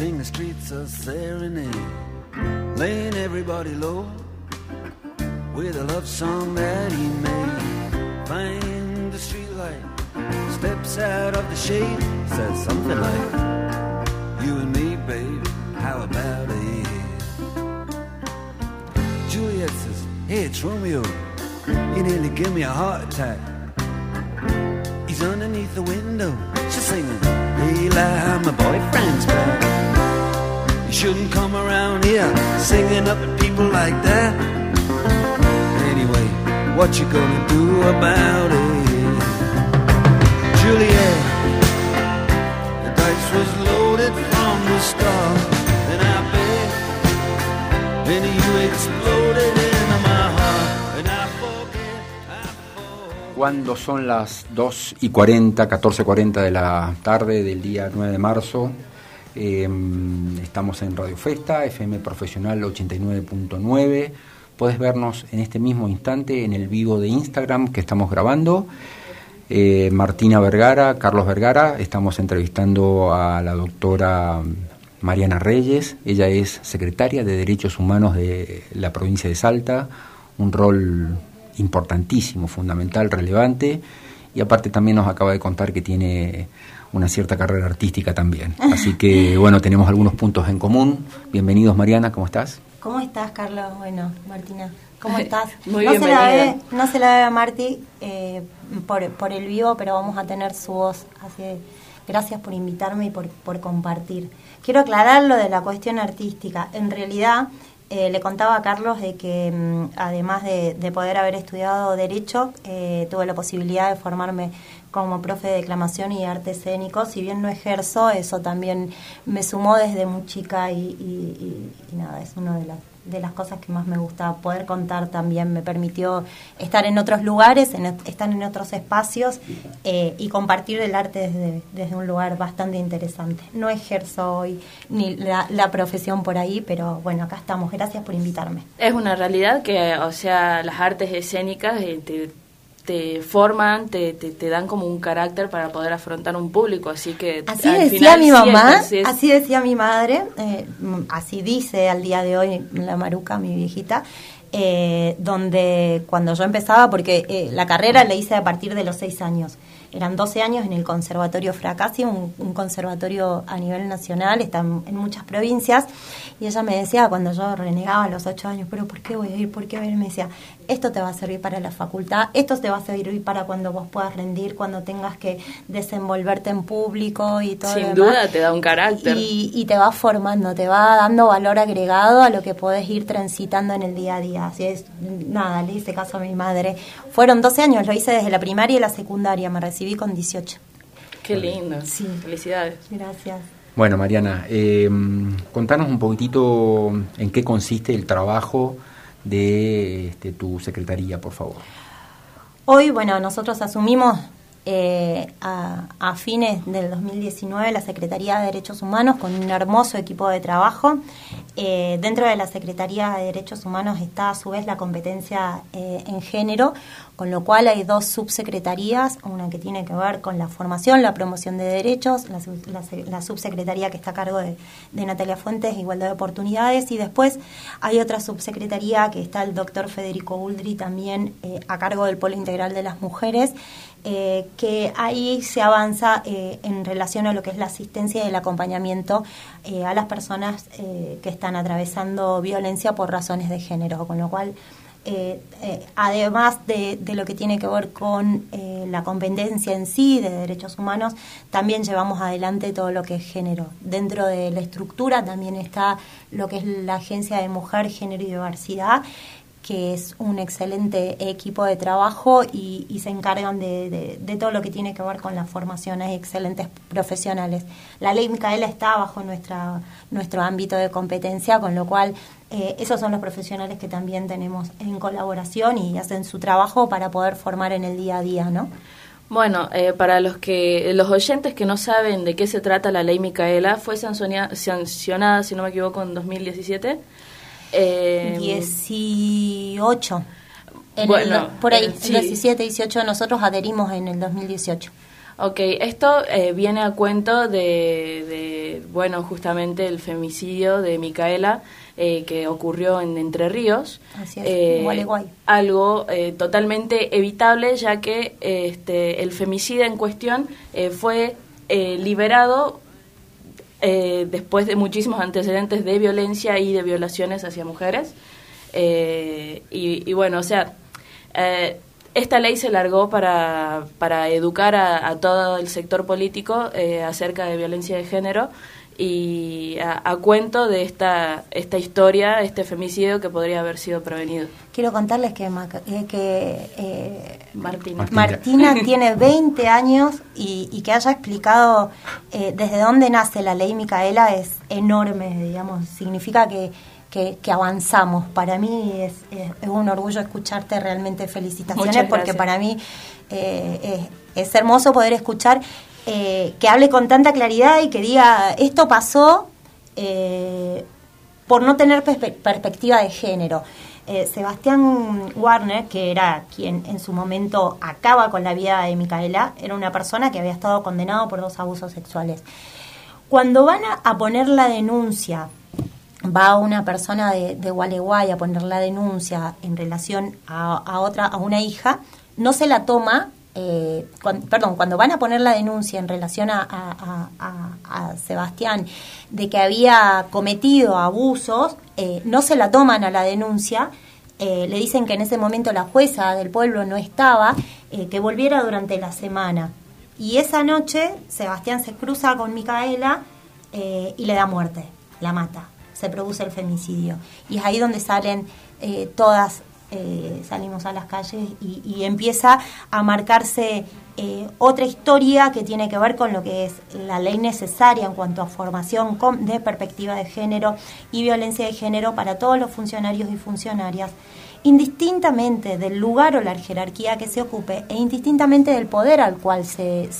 sing the streets a serenade, laying everybody low with a love song that he made. Find the streetlight, steps out of the shade, says something like, You and me, babe, how about it? Juliet says, Hey, it's Romeo. You nearly give me a heart attack. He's underneath the window. She's singing, Eli, my boyfriend's back. Shouldn't come around here singing up at people like that. Anyway, what you gonna do about it? Juliet, the dice was loaded from the start. And I bet, then you exploded into my heart. And I. Cuando son las 2 y 40, 14.40 de la tarde del día 9 de marzo, eh, estamos en Radio Festa, FM Profesional 89.9. Puedes vernos en este mismo instante en el vivo de Instagram que estamos grabando. Eh, Martina Vergara, Carlos Vergara, estamos entrevistando a la doctora Mariana Reyes. Ella es secretaria de Derechos Humanos de la provincia de Salta, un rol importantísimo, fundamental, relevante, y aparte también nos acaba de contar que tiene una cierta carrera artística también. Así que bueno, tenemos algunos puntos en común. Bienvenidos Mariana, ¿cómo estás? ¿Cómo estás, Carlos? Bueno, Martina, ¿cómo estás? Muy no se la ve, no se la ve a Marti eh, por, por el vivo, pero vamos a tener su voz. Así que gracias por invitarme y por, por compartir. Quiero aclarar lo de la cuestión artística. En realidad, eh, le contaba a Carlos de que mm, además de, de poder haber estudiado Derecho, eh, tuve la posibilidad de formarme como profe de declamación y arte escénico. Si bien no ejerzo, eso también me sumó desde muy chica y, y- nada, es una de las, de las cosas que más me gusta poder contar también. Me permitió estar en otros lugares, en, estar en otros espacios eh, y compartir el arte desde, desde un lugar bastante interesante. No ejerzo hoy ni la, la profesión por ahí, pero bueno, acá estamos. Gracias por invitarme. Es una realidad que, o sea, las artes escénicas eh, te, te forman, te, te, te dan como un carácter para poder afrontar un público, así que Así al decía final mi mamá, así decía mi madre, eh, así dice al día de hoy la Maruca, mi viejita, eh, donde cuando yo empezaba, porque eh, la carrera la hice a partir de los seis años, eran 12 años en el Conservatorio Fracassi, un, un conservatorio a nivel nacional, está en, en muchas provincias, y ella me decía cuando yo renegaba a los ocho años, pero ¿por qué voy a ir? ¿Por qué voy a ir? Me decía, esto te va a servir para la facultad, esto te va a servir para cuando vos puedas rendir, cuando tengas que desenvolverte en público y todo. lo Sin demás. duda te da un carácter. Y, y te va formando, te va dando valor agregado a lo que podés ir transitando en el día a día. Así es, nada, le hice caso a mi madre. Fueron 12 años, lo hice desde la primaria y la secundaria, me recibí con 18. Qué lindo. Sí. Felicidades. Gracias. Bueno, Mariana, eh, contanos un poquitito en qué consiste el trabajo de este, tu secretaría, por favor. Hoy, bueno, nosotros asumimos eh, a, fines del 2019 la Secretaría de Derechos Humanos con un hermoso equipo de trabajo. Eh, dentro de la Secretaría de Derechos Humanos está a su vez la competencia eh, en género, con lo cual hay dos subsecretarías, una que tiene que ver con la formación, la promoción de derechos, la, sub- la se- la subsecretaría que está a cargo de, de Natalia Fuentes, Igualdad de Oportunidades, y después hay otra subsecretaría que está el doctor Federico Uldri también a cargo del Polo Integral de las Mujeres, eh, que ahí se avanza eh, en relación a lo que es la asistencia y el acompañamiento eh, a las personas que están atravesando violencia por razones de género, con lo cual además de, de lo que tiene que ver con la competencia en sí de derechos humanos, también llevamos adelante todo lo que es género. Dentro de la estructura también está lo que es la Agencia de Mujer, Género y Diversidad, que es un excelente equipo de trabajo y, y se encargan de, de- todo lo que tiene que ver con la formación. Hay excelentes profesionales. La ley Micaela está bajo nuestra, nuestro ámbito de competencia, con lo cual eh, esos son los profesionales que también tenemos en colaboración y hacen su trabajo para poder formar en el día a día, ¿no? Bueno, eh, para los que los oyentes que no saben de qué se trata la ley Micaela, fue sancionada, si no me equivoco, en 2017. Eh, 18. En Bueno, el- por ahí, eh, sí. 17, 18, nosotros adherimos en el 2018. Ok, esto eh, viene a cuento de, de, bueno, justamente el femicidio de Micaela eh, que ocurrió en Entre Ríos. Así es, eh, Gualeguay. Algo eh, totalmente evitable, ya que este, el femicida en cuestión eh, fue eh, liberado eh, después de muchísimos antecedentes de violencia y de violaciones hacia mujeres. Eh, y, y bueno, o sea, eh, esta ley se largó para, para educar a, todo el sector político eh, acerca de violencia de género y a, a cuento de esta, esta historia, este femicidio que podría haber sido prevenido. Quiero contarles que, Maca- eh, que eh, Martina. Martina tiene 20 años y, y que haya explicado eh, desde dónde nace la ley Micaela es enorme, digamos, significa que, que, que avanzamos. Para mí es, es- es un orgullo escucharte, realmente felicitaciones, Muchas porque para mí eh, es, es hermoso poder escuchar eh, que hable con tanta claridad y que diga, esto pasó eh, por no tener perspe- perspectiva de género. Eh, Sebastián Warner, que era quien en su momento acaba con la vida de Micaela, era una persona que había estado condenado por dos abusos sexuales. Cuando van a, poner la denuncia, va una persona de, Gualeguay a poner la denuncia en relación a, otra, a una hija, no se la toma, eh, perdón, cuando van a poner la denuncia en relación a Sebastián de que había cometido abusos, eh, no se la toman a la denuncia, eh, le dicen que en ese momento la jueza del pueblo no estaba, eh, que volviera durante la semana. Y esa noche Sebastián se cruza con Micaela y le da muerte, la mata, se produce el femicidio. Y es ahí donde salen todas, salimos a las calles y empieza a marcarse eh, otra historia que tiene que ver con lo que es la ley necesaria en cuanto a formación de perspectiva de género y violencia de género para todos los funcionarios y funcionarias indistintamente del lugar o la jerarquía que se ocupe e indistintamente del poder al cual se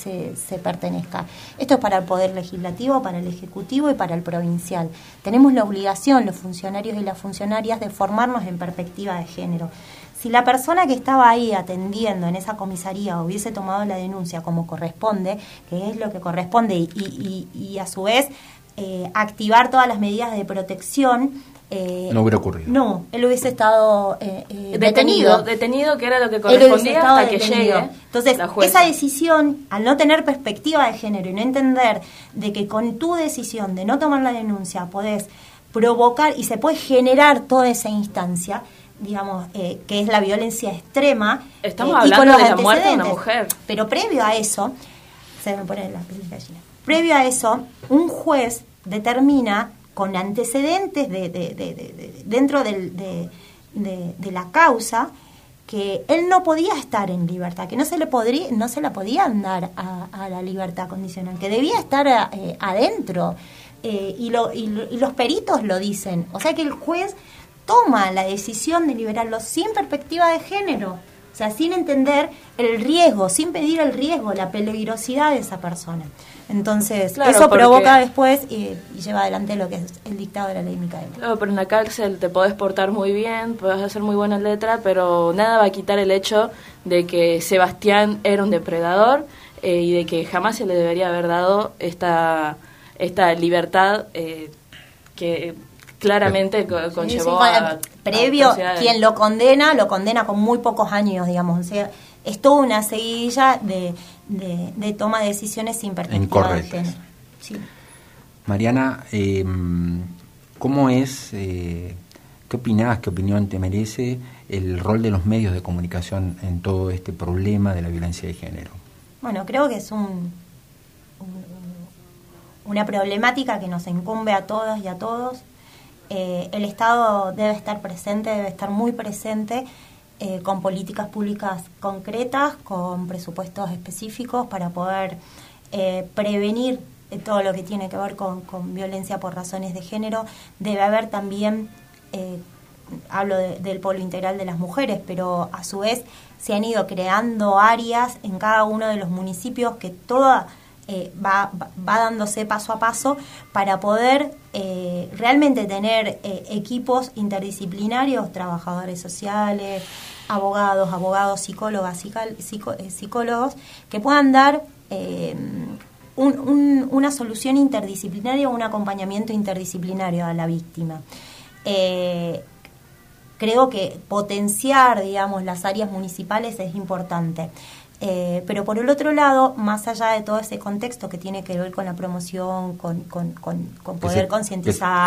pertenezca. Esto es para el poder legislativo, para el ejecutivo y para el provincial. Tenemos la obligación, los funcionarios y las funcionarias, de formarnos en perspectiva de género. Si la persona que estaba ahí atendiendo en esa comisaría hubiese tomado la denuncia como corresponde, que es lo que corresponde, y, y- y- y a su vez eh, activar todas las medidas de protección, eh, No hubiera ocurrido. no, él hubiese estado eh, eh, detenido, detenido, que era lo que correspondía hasta que llegue Entonces, la jueza. esa decisión, al no tener perspectiva de género y no entender de que con tu decisión de no tomar la denuncia podés provocar y se puede generar toda esa instancia, digamos, eh, que es la violencia extrema. Estamos eh, y hablando con los de la muerte de una mujer. Pero previo a eso, se me pone la piel de gallina. Previo a eso, un juez determina con antecedentes de, de- de- de- de- dentro del- de, la causa que él no podía estar en libertad, que no se le podría, no se la podían dar a, a la libertad condicional, que debía estar eh, adentro. Eh, y, lo- y lo- y los peritos lo dicen. O sea que el juez toma la decisión de liberarlo sin perspectiva de género. O sea, sin entender el riesgo, sin pedir el riesgo, la peligrosidad de esa persona. Entonces, Claro, eso provoca después y, y lleva adelante lo que es el dictado de la ley Micaela. Claro, pero en la cárcel te podés portar muy bien, podés hacer muy buena letra, pero nada va a quitar el hecho de que Sebastián era un depredador eh, y de que jamás se le debería haber dado esta, esta libertad eh, que claramente co- Sí, sí, conllevó a... previo, a quien lo condena, lo condena con muy pocos años, digamos. O sea, es toda una seguidilla de, de, de toma de decisiones sin Incorrectas. Sí. Mariana, eh, ¿cómo es, eh, qué opinás, qué opinión te merece el rol de los medios de comunicación en todo este problema de la violencia de género? Bueno, creo que es un, un- una problemática que nos incumbe a todas y a todos. Eh, el Estado debe estar presente, debe estar muy presente eh, con políticas públicas concretas, con presupuestos específicos para poder eh, prevenir todo lo que tiene que ver con, con violencia por razones de género. Debe haber también hablo de- del polo integral de las mujeres, pero a su vez se han ido creando áreas en cada uno de los municipios que toda eh, va, dándose paso a paso para poder eh, realmente tener eh, equipos interdisciplinarios, trabajadores sociales, abogados, abogados, psicólogas, psicólogos, que puedan dar una solución interdisciplinaria o un acompañamiento interdisciplinario a la víctima. Creo que potenciar, digamos, las áreas municipales es importante. Eh, pero por el otro lado, más allá de todo ese contexto que tiene que ver con la promoción, con, poder concientizar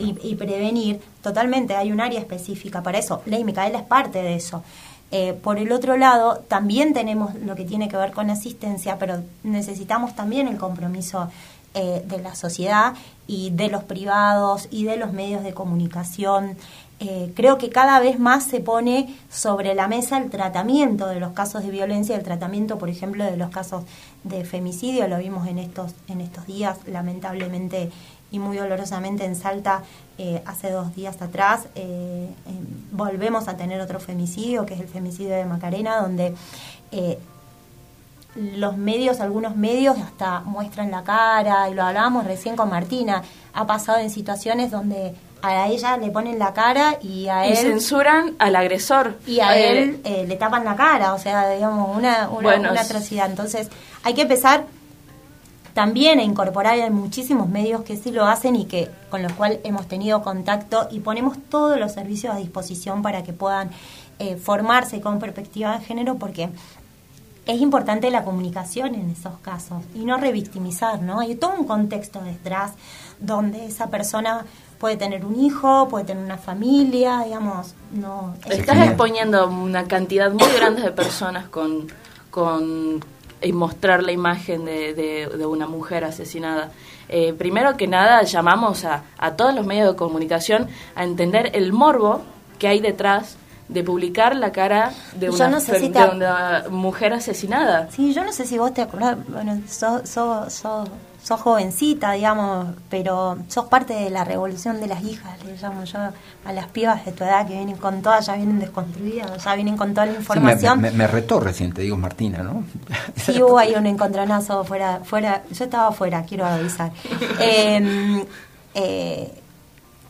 Y, prevenir, totalmente hay un área específica para eso. Ley Micaela es parte de eso. Eh, por el otro lado, también tenemos lo que tiene que ver con asistencia, pero necesitamos también el compromiso eh, de la sociedad y de los privados y de los medios de comunicación. Eh, creo que cada vez más se pone sobre la mesa el tratamiento de los casos de violencia, el tratamiento, por ejemplo, de los casos de femicidio, lo vimos en estos, en estos días, lamentablemente y muy dolorosamente en Salta eh, hace dos días atrás. Eh, volvemos a tener otro femicidio, que es el femicidio de Macarena, donde los medios, algunos medios hasta muestran la cara, y lo hablábamos recién con Martina, ha pasado en situaciones donde a ella le ponen la cara y a él... Y censuran al agresor. Y a eh, él eh, le tapan la cara, o sea, digamos, una, una, atrocidad. Entonces, hay que empezar también a incorporar en muchísimos medios que sí lo hacen y que con los cuales hemos tenido contacto y ponemos todos los servicios a disposición para que puedan eh, formarse con perspectiva de género porque es importante la comunicación en esos casos y no revictimizar, ¿no? Hay todo un contexto detrás donde esa persona puede tener un hijo, puede tener una familia, digamos, no... Estás exponiendo una cantidad muy grande de personas con, con y mostrar la imagen de, de, una mujer asesinada. Eh, primero que nada, llamamos a, a todos los medios de comunicación a entender el morbo que hay detrás de publicar la cara de una, mujer asesinada. Sí, yo no sé si vos te acordás, bueno, sos, sos jovencita, digamos, pero sos parte de la revolución de las hijas, le llamo yo a las pibas de tu edad que vienen con todas, ya vienen desconstruidas, ya vienen con toda la información. me, me, retó recién, te digo Martina, ¿no? Sí, hubo ahí un encontronazo fuera, fuera yo estaba afuera, quiero avisar. Em, eh,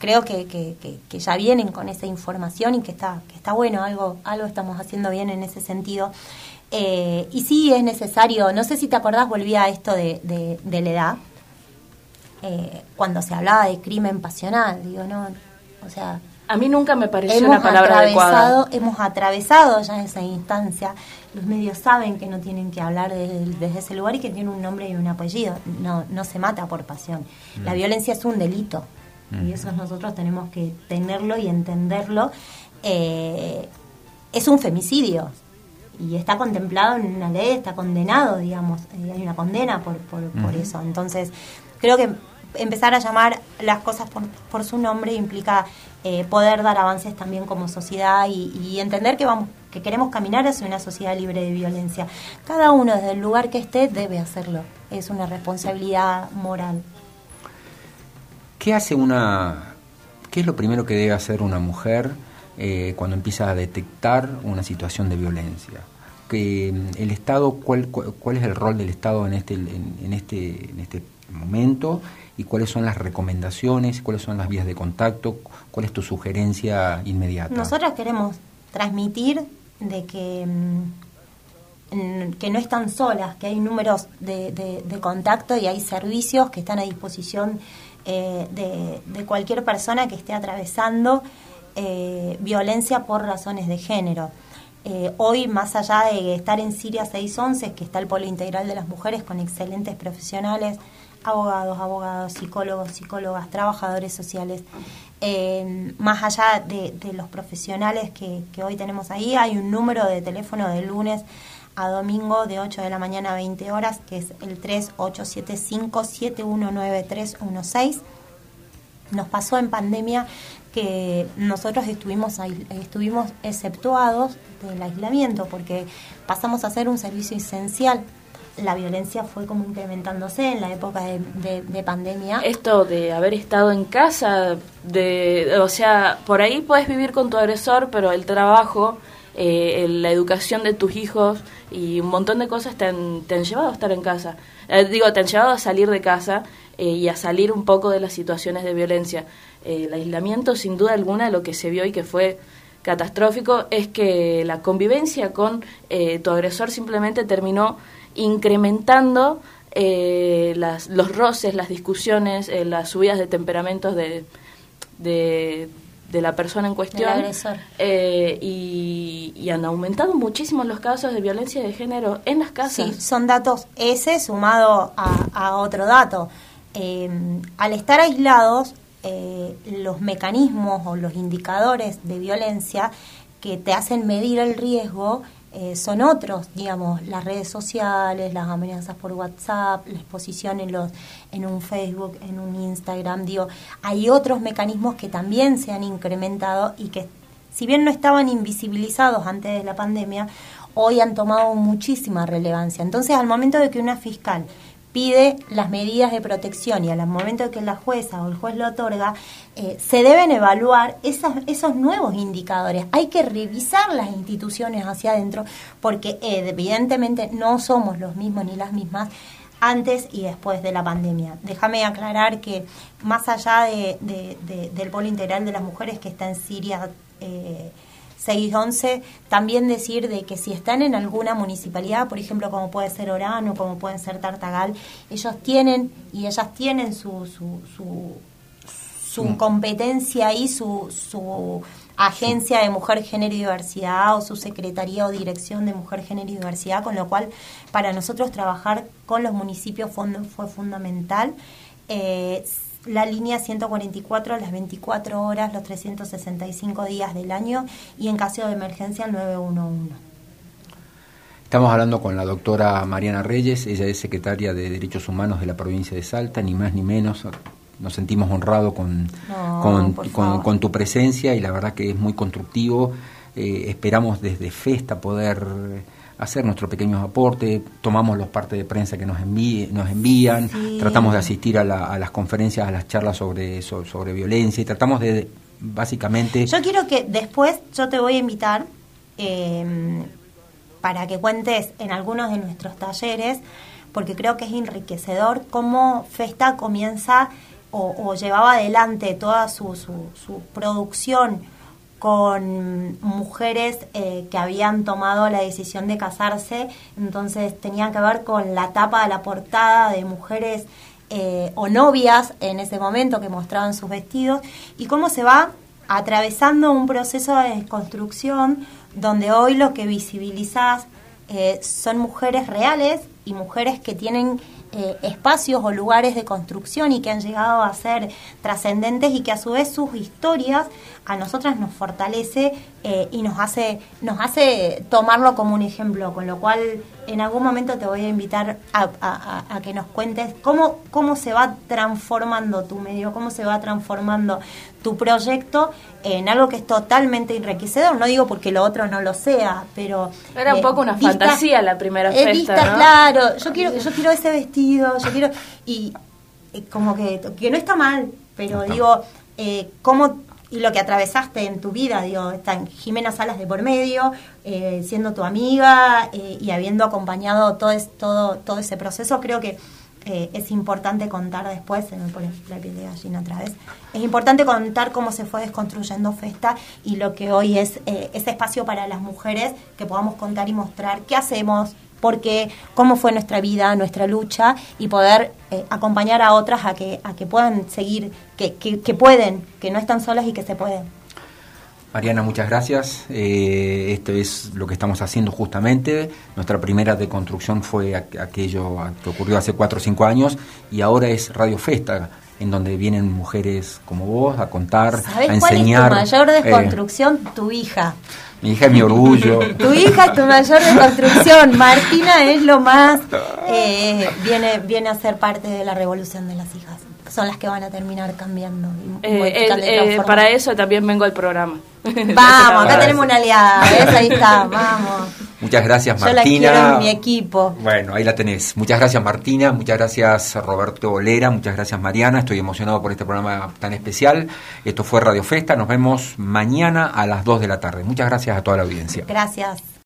creo que, que, que, ya vienen con esa información y que está, que está bueno, algo, algo estamos haciendo bien en ese sentido. Eh, y sí es necesario, no sé si te acordás, volví a esto de, de, la edad, eh, cuando se hablaba de crimen pasional, digo, no, o sea... A mí nunca me pareció una palabra adecuada. Hemos atravesado ya esa instancia, los medios saben que no tienen que hablar desde, ese lugar y que tiene un nombre y un apellido, no, no se mata por pasión. La mm. violencia es un delito y eso nosotros tenemos que tenerlo y entenderlo. Eh, es un femicidio, y está contemplado en una ley, está condenado, digamos, eh, hay una condena por, por, eso. Entonces, creo que empezar a llamar las cosas por, su nombre implica eh, poder dar avances también como sociedad y, entender que vamos que queremos caminar hacia una sociedad libre de violencia. Cada uno desde el lugar que esté debe hacerlo. Es una responsabilidad moral. ¿Qué hace una qué es lo primero que debe hacer una mujer eh, cuando empieza a detectar una situación de violencia? Que mm, el Estado, cuál, cuál, es el rol del Estado en este, en, este, en este momento y cuáles son las recomendaciones, cuáles son las vías de contacto, cuál es tu sugerencia inmediata. Nosotros queremos transmitir de que, mm, que no están solas, que hay números de, contacto y hay servicios que están a disposición eh, de, cualquier persona que esté atravesando eh, violencia por razones de género. Eh, hoy, más allá de estar en Siria 611, que está el Polo Integral de las Mujeres con excelentes profesionales, abogados, abogados, psicólogos, psicólogas, trabajadores sociales, más allá de, los profesionales que, que, hoy tenemos ahí, hay un número de teléfono de lunes a domingo de 8 de la mañana a 20 horas, que es el 3875-719316. Nos pasó en pandemia que nosotros estuvimos, estuvimos exceptuados del aislamiento porque pasamos a ser un servicio esencial. La violencia fue como incrementándose en la época de, pandemia. Esto de haber estado en casa, de, o sea, por ahí puedes vivir con tu agresor, pero el trabajo, eh, la educación de tus hijos y un montón de cosas te han, te han llevado a estar en casa. Eh, digo, te han llevado a salir de casa eh, y a salir un poco de las situaciones de violencia. Eh, el aislamiento, sin duda alguna, lo que se vio y que fue catastrófico es que la convivencia con tu agresor simplemente terminó incrementando eh, las, los roces, las discusiones, eh, las subidas de temperamentos de, de, la persona en cuestión. Eh, y, han aumentado muchísimo los casos de violencia de género en las casas. Sí, son datos ese sumado a, otro dato. al estar aislados, los mecanismos o los indicadores de violencia que te hacen medir el riesgo eh, son otros, digamos, las redes sociales, las amenazas por WhatsApp, la exposición en, los, en un Facebook, en un Instagram, digo, hay otros mecanismos que también se han incrementado y que si bien no estaban invisibilizados antes de la pandemia, hoy han tomado muchísima relevancia. Entonces, al momento de que una fiscal pide las medidas de protección y al momento que la jueza o el juez lo otorga, eh, se deben evaluar esos nuevos indicadores. Hay que revisar las instituciones hacia adentro porque evidentemente no somos los mismos ni las mismas antes y después de la pandemia. Déjame aclarar que más allá de, del polo integral de las mujeres que está en Siria, eh, 611, también decir de que si están en alguna municipalidad, por ejemplo, como puede ser Orano, como pueden ser Tartagal, ellos tienen y ellas tienen su, su, su, mm. competencia y su, su agencia de mujer, género y diversidad o su secretaría o dirección de mujer, género y diversidad, con lo cual para nosotros trabajar con los municipios fue, fue fundamental. Eh, la línea 144 las 24 horas, los 365 días del año y en caso de emergencia el 911. Estamos hablando con la doctora Mariana Reyes, ella es secretaria de Derechos Humanos de la provincia de Salta, ni más ni menos. Nos sentimos honrados con, con, tu presencia y la verdad que es muy constructivo. Eh, esperamos desde FESTA poder hacer nuestro pequeño aporte, tomamos los partes de prensa que nos, nos envían, tratamos de asistir a, las conferencias, a las charlas sobre, sobre, violencia y tratamos de, básicamente... Yo quiero que después yo te voy a invitar em, para que cuentes en algunos de nuestros talleres, porque creo que es enriquecedor cómo Festa comienza o, llevaba adelante toda su, su, su producción con mujeres eh, que habían tomado la decisión de casarse, entonces tenían que ver con la tapa de la portada de mujeres eh, o novias en ese momento que mostraban sus vestidos y cómo se va atravesando un proceso de construcción donde hoy lo que visibilizás eh, son mujeres reales y mujeres que tienen eh, espacios o lugares de construcción y que han llegado a ser trascendentes y que a su vez sus historias a nosotras nos fortalece eh, y nos hace, nos hace tomarlo como un ejemplo, con lo cual en algún momento te voy a invitar a, que nos cuentes cómo, cómo se va transformando tu medio, cómo se va transformando tu proyecto en algo que es totalmente enriquecedor. No digo porque lo otro no lo sea, pero... Era un eh, poco una fantasía la primera fiesta, Claro, yo quiero, yo quiero ese vestido yo quiero... Y como que, que no está mal, pero digo, eh, ¿cómo y lo que atravesaste en tu vida, digo, está Jimena Salas de por medio, eh, siendo tu amiga eh, y habiendo acompañado todo, todo, todo ese proceso, creo que eh, es importante contar después, se me pone la piel de gallina otra vez, es importante contar cómo se fue desconstruyendo Festa y lo que hoy es ese espacio para las mujeres, que podamos contar y mostrar qué hacemos, porque cómo fue nuestra vida, nuestra lucha y poder eh, acompañar a otras a que, a que puedan seguir, que, que, pueden, que no están solas y que se pueden. Mariana, muchas gracias. Eh, esto es lo que estamos haciendo justamente. Nuestra primera deconstrucción fue aquello que ocurrió hace cuatro o cinco años y ahora es Radio Festa, en donde vienen mujeres como vos a contar, a enseñar. Cuál es tu mayor eh, desconstrucción? tu hija. Mi hija es mi orgullo. tu hija es tu mayor reconstrucción. Martina es lo más. Eh, viene, viene a ser parte de la revolución de las hijas. Son las que van a terminar cambiando. Eh, eh, para eso también vengo al programa. Vamos, acá tenemos una aliada. Ahí está, vamos. Muchas gracias, Martina. Yo la quiero en mi equipo. Bueno, ahí la tenés. Muchas gracias, Martina. Muchas gracias, Roberto Olera. Muchas gracias, Mariana. Estoy emocionado por este programa tan especial. Esto fue Radio Festa. Nos vemos mañana a las 2 de la tarde. Muchas gracias a toda la audiencia. Gracias.